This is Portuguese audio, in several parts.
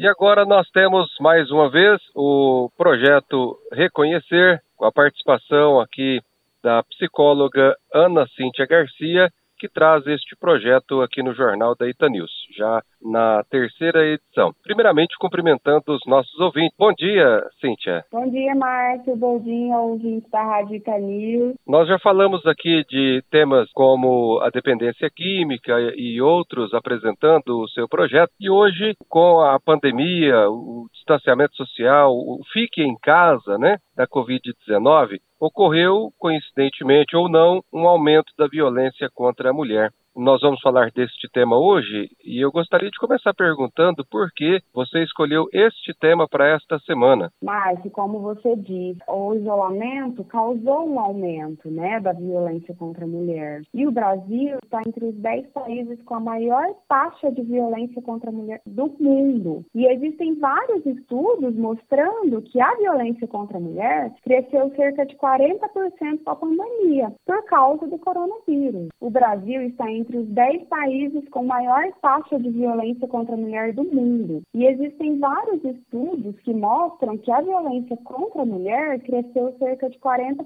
E agora nós temos mais uma vez o projeto Reconhecer, com a participação aqui da psicóloga Ana Cíntia Garcia, que traz este projeto aqui no Jornal da Itanews, já na terceira edição. Primeiramente, cumprimentando os nossos ouvintes. Bom dia, Cíntia. Bom dia, Márcio. Bom dia, ouvintes da Rádio Itanews. Nós já falamos aqui de temas como a dependência química e outros apresentando o seu projeto. E hoje, com a pandemia, o distanciamento social, o fique em casa, né, da Covid-19, ocorreu, coincidentemente ou não, um aumento da violência contra a mulher. Nós vamos falar deste tema hoje e eu gostaria de começar perguntando por que você escolheu este tema para esta semana. Márcio, como você disse, o isolamento causou um aumento né, da violência contra a mulher. E o Brasil está entre os 10 países com a maior taxa de violência contra a mulher do mundo. E existem vários estudos mostrando que a violência contra a mulher cresceu cerca de 40% com a pandemia, por causa do coronavírus. O Brasil está em entre os 10 países com maior taxa de violência contra a mulher do mundo. E existem vários estudos que mostram que a violência contra a mulher cresceu cerca de 40%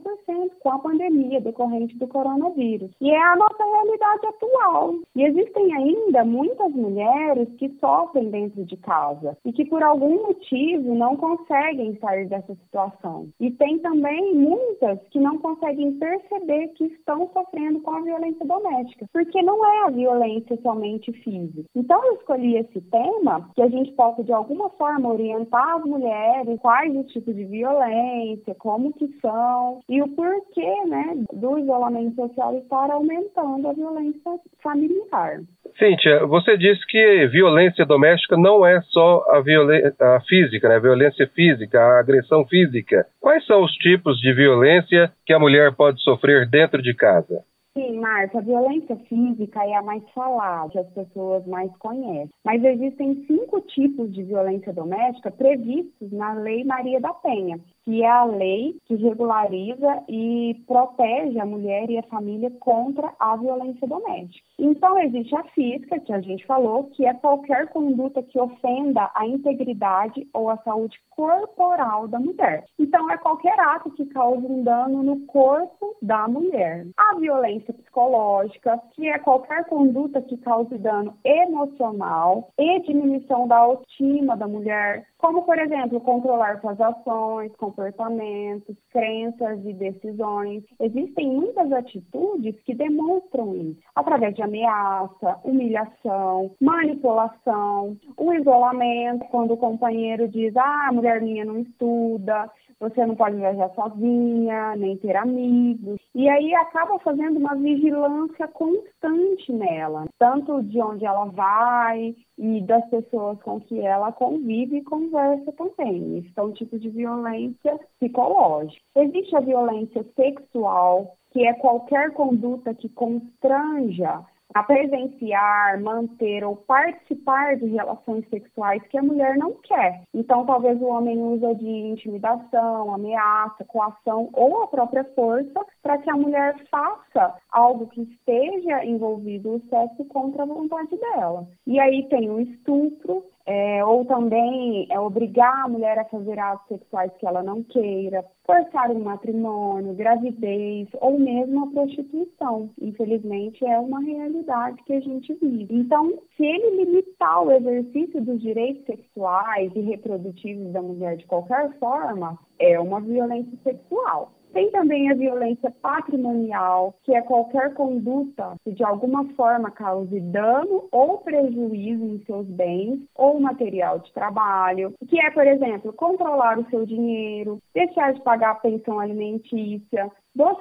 com a pandemia decorrente do coronavírus. E é a nossa realidade atual. E existem ainda muitas mulheres que sofrem dentro de casa e que por algum motivo não conseguem sair dessa situação. E tem também muitas que não conseguem perceber que estão sofrendo com a violência doméstica, porque não é a violência somente física. Então eu escolhi esse tema que a gente possa de alguma forma orientar as mulheres quais os tipos de violência, como que são e o porquê, né, do isolamento social estar aumentando a violência familiar. Cíntia, você disse que violência doméstica não é só a violência física, né? A violência física, a agressão física. Quais são os tipos de violência que a mulher pode sofrer dentro de casa? Sim, Marta, a violência física é a mais falada, as pessoas mais conhecem. Mas existem cinco tipos de violência doméstica previstos na Lei Maria da Penha, que é a lei que regulariza e protege a mulher e a família contra a violência doméstica. Então, existe a física, que a gente falou, que é qualquer conduta que ofenda a integridade ou a saúde corporal da mulher. Então, é qualquer ato que cause um dano no corpo da mulher. A violência psicológica, que é qualquer conduta que cause dano emocional e diminuição da autoestima da mulher, como, por exemplo, controlar suas ações, comportamentos, crenças e decisões. Existem muitas atitudes que demonstram isso, através de ameaça, humilhação, manipulação, o isolamento, quando o companheiro diz, ah, a mulher minha não estuda, você não pode viajar sozinha, nem ter amigos. E aí acaba fazendo uma vigilância constante nela, tanto de onde ela vai e das pessoas com que ela convive e conversa também. Isso é um tipo de violência psicológica. Existe a violência sexual, que é qualquer conduta que constranja a presenciar, manter ou participar de relações sexuais que a mulher não quer. Então, talvez o homem usa de intimidação, ameaça, coação ou a própria força para que a mulher faça algo que esteja envolvido o sexo contra a vontade dela. E aí tem o estupro, é, ou também é obrigar a mulher a fazer atos sexuais que ela não queira, forçar um matrimônio, gravidez ou mesmo a prostituição. Infelizmente, é uma realidade que a gente vive. Então, se ele limitar o exercício dos direitos sexuais e reprodutivos da mulher de qualquer forma, é uma violência sexual. Tem também a violência patrimonial, que é qualquer conduta que de alguma forma cause dano ou prejuízo em seus bens ou material de trabalho, que é, por exemplo, controlar o seu dinheiro, deixar de pagar a pensão alimentícia,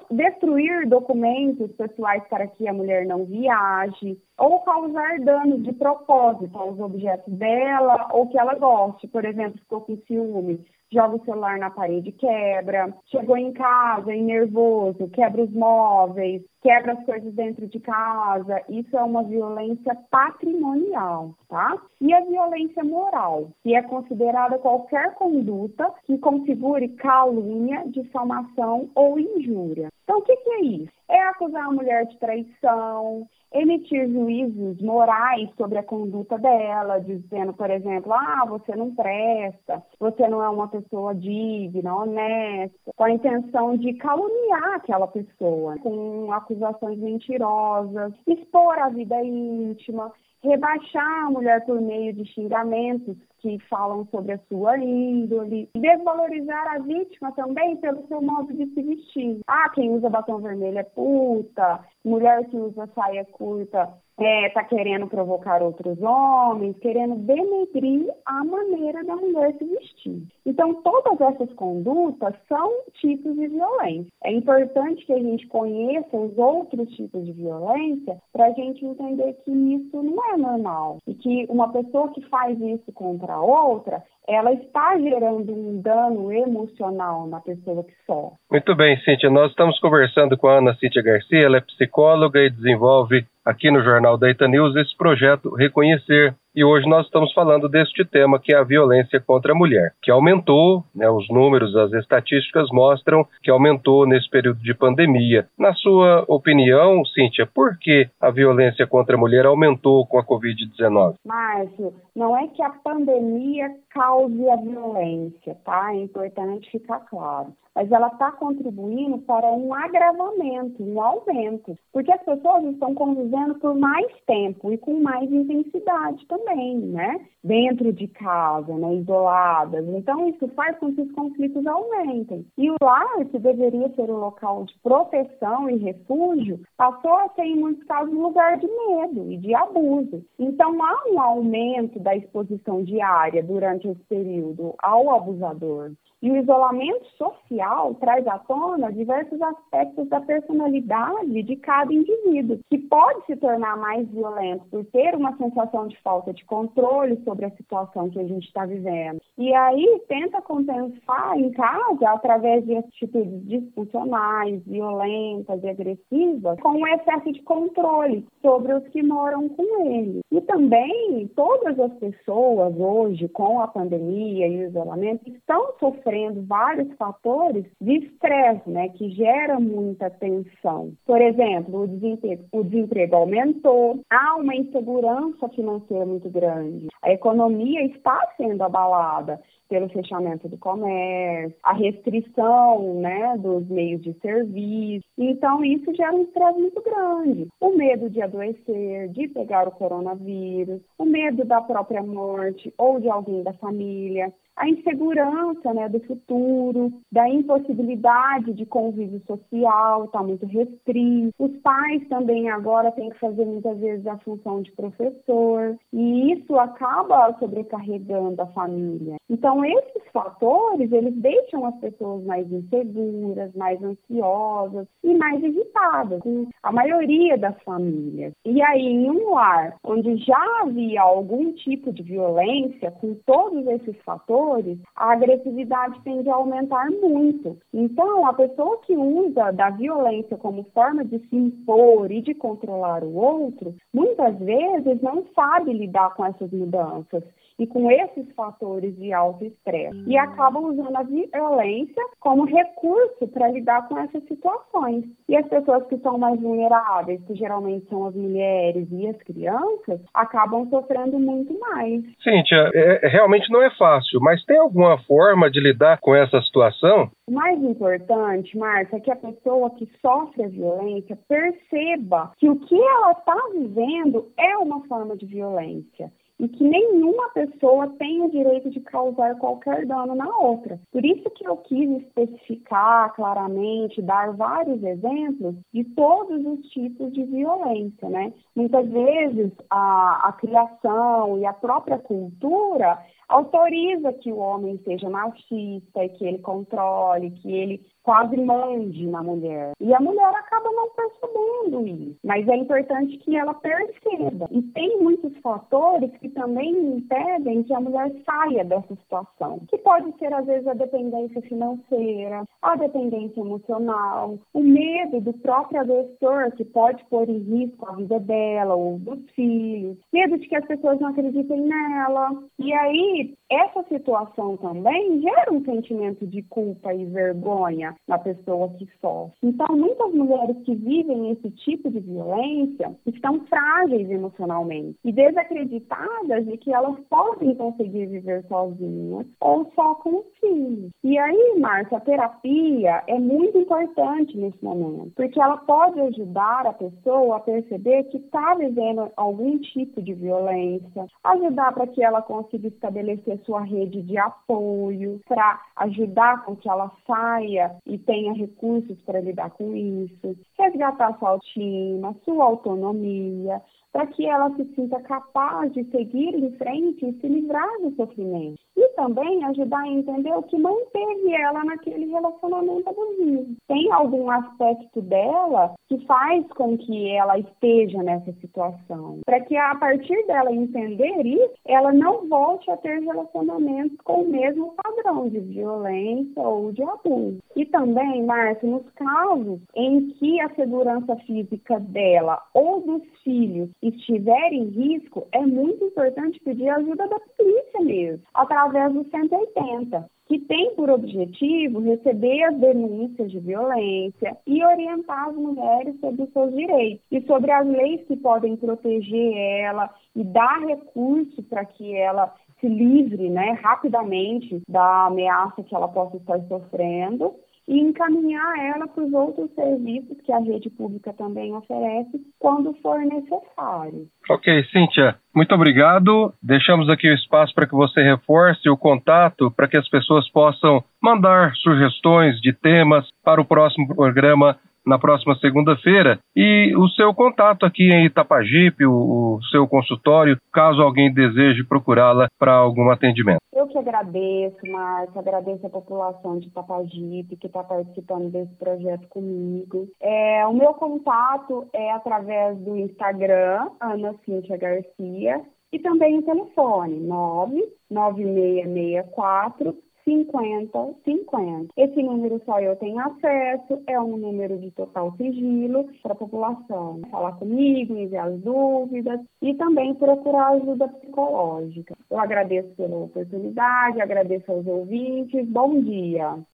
destruir documentos pessoais para que a mulher não viaje, ou causar dano de propósito aos objetos dela ou que ela goste. Por exemplo, ficou com ciúme, joga o celular na parede quebra, chegou em casa e nervoso, quebra os móveis, quebra as coisas dentro de casa. Isso é uma violência patrimonial, tá? E a violência moral, que é considerada qualquer conduta que configure calúnia, difamação ou injúria. Então, o que, que é isso? É acusar a mulher de traição, emitir juízos morais sobre a conduta dela, dizendo, por exemplo, ah, você não presta, você não é uma pessoa digna, honesta, com a intenção de caluniar aquela pessoa, com acusações mentirosas, expor a vida íntima, rebaixar a mulher por meio de xingamentos que falam sobre a sua índole, desvalorizar a vítima também pelo seu modo de se vestir. Ah, quem usa batom vermelho é puta, mulher que usa saia curta está é, tá querendo provocar outros homens, querendo denegrir a maneira da mulher se vestir. Então, todas essas condutas são tipos de violência. É importante que a gente conheça os outros tipos de violência para a gente entender que isso não é normal e que uma pessoa que faz isso contra a outra ela está gerando um dano emocional na pessoa que sofre. Muito bem, Cíntia. Nós estamos conversando com a Ana Cíntia Garcia, ela é psicóloga e desenvolve aqui no Jornal da Ita News esse projeto Reconhecer. E hoje nós estamos falando deste tema que é a violência contra a mulher, que aumentou, né, os números, as estatísticas mostram que aumentou nesse período de pandemia. Na sua opinião, Cíntia, por que a violência contra a mulher aumentou com a Covid-19? Márcio, não é que a pandemia cause a violência, tá? É importante ficar claro mas ela está contribuindo para um agravamento, um aumento, porque as pessoas estão convivendo por mais tempo e com mais intensidade também, né? Dentro de casa, né? isoladas. Então, isso faz com que os conflitos aumentem. E o lar, que deveria ser o local de proteção e refúgio, passou a ser, em muitos casos, um lugar de medo e de abuso. Então, há um aumento da exposição diária durante esse período ao abusador. E o isolamento social traz à tona diversos aspectos da personalidade de cada indivíduo, que pode se tornar mais violento por ter uma sensação de falta de controle sobre a situação que a gente está vivendo. E aí tenta compensar em casa através de atitudes disfuncionais, violentas e agressivas, com um excesso de controle sobre os que moram com ele. E também todas as pessoas hoje, com a pandemia e o isolamento, estão sofrendo sofrendo vários fatores de estresse, né, que gera muita tensão. Por exemplo, o desemprego, o desemprego aumentou, há uma insegurança financeira muito grande, a economia está sendo abalada pelo fechamento do comércio, a restrição né, dos meios de serviço. Então, isso gera um estresse muito grande. O medo de adoecer, de pegar o coronavírus, o medo da própria morte ou de alguém da família, a insegurança né, do futuro, da impossibilidade de convívio social, está muito restrito. Os pais também agora têm que fazer muitas vezes a função de professor, e isso acaba sobrecarregando a família. Então, esses fatores, eles deixam as pessoas mais inseguras, mais ansiosas e mais irritadas, a maioria das famílias. E aí, em um lar onde já havia algum tipo de violência, com todos esses fatores, fatores, a agressividade tende a aumentar muito. Então, a pessoa que usa da violência como forma de se impor e de controlar o outro, muitas vezes não sabe lidar com essas mudanças e com esses fatores de alto estresse e acabam usando a violência como recurso para lidar com essas situações. E as pessoas que são mais vulneráveis, que geralmente são as mulheres e as crianças, acabam sofrendo muito mais. Cíntia, é, realmente não é fácil, mas tem alguma forma de lidar com essa situação? O mais importante, Marcia, é que a pessoa que sofre a violência perceba que o que ela está vivendo é uma forma de violência e que nenhuma pessoa tem o direito de causar qualquer dano na outra. Por isso que eu quis especificar claramente, dar vários exemplos de todos os tipos de violência, né? Muitas vezes a, a criação e a própria cultura autoriza que o homem seja machista e que ele controle, que ele quase mande na mulher. E a mulher acaba não percebendo isso. Mas é importante que ela perceba. E tem muitos fatores que também impedem que a mulher saia dessa situação. Que pode ser, às vezes, a dependência financeira, a dependência emocional, o medo do próprio agressor, que pode pôr em risco a vida dela ou dos filhos, medo de que as pessoas não acreditem nela. E aí essa situação também gera um sentimento de culpa e vergonha na pessoa que sofre. Então, muitas mulheres que vivem esse tipo de violência estão frágeis emocionalmente e desacreditadas de que elas podem conseguir viver sozinhas ou só com os filhos. E aí, Márcia, a terapia é muito importante nesse momento, porque ela pode ajudar a pessoa a perceber que está vivendo algum tipo de violência, ajudar para que ela consiga estabelecer sua rede de apoio, para ajudar com que ela saia e tenha recursos para lidar com isso, resgatar sua autoestima, sua autonomia, para que ela se sinta capaz de seguir em frente e se livrar do sofrimento. E também ajudar a entender o que manteve ela naquele relacionamento abusivo. Tem algum aspecto dela que faz com que ela esteja nessa situação? Para que a partir dela entender isso, ela não volte a ter relacionamentos com o mesmo padrão de violência ou de abuso. E também, Márcia, nos casos em que a segurança física dela ou dos filhos estiver em risco, é muito importante pedir ajuda da polícia mesmo, através do 180, que tem por objetivo receber as denúncias de violência e orientar as mulheres sobre os seus direitos e sobre as leis que podem proteger ela e dar recurso para que ela se livre né, rapidamente da ameaça que ela possa estar sofrendo e encaminhar ela para os outros serviços que a rede pública também oferece quando for necessário. Ok, Cíntia, muito obrigado. Deixamos aqui o espaço para que você reforce o contato para que as pessoas possam mandar sugestões de temas para o próximo programa na próxima segunda-feira. E o seu contato aqui em Itapajipe, o, o seu consultório, caso alguém deseje procurá-la para algum atendimento. Eu que agradeço, Marta, agradeço a população de Itapajipe que está participando desse projeto comigo. É, o meu contato é através do Instagram, Ana Cíntia Garcia, e também o telefone 99664 50 50. Esse número só eu tenho acesso, é um número de total sigilo para a população. Falar comigo, enviar as dúvidas e também procurar ajuda psicológica. Eu agradeço pela oportunidade, agradeço aos ouvintes. Bom dia.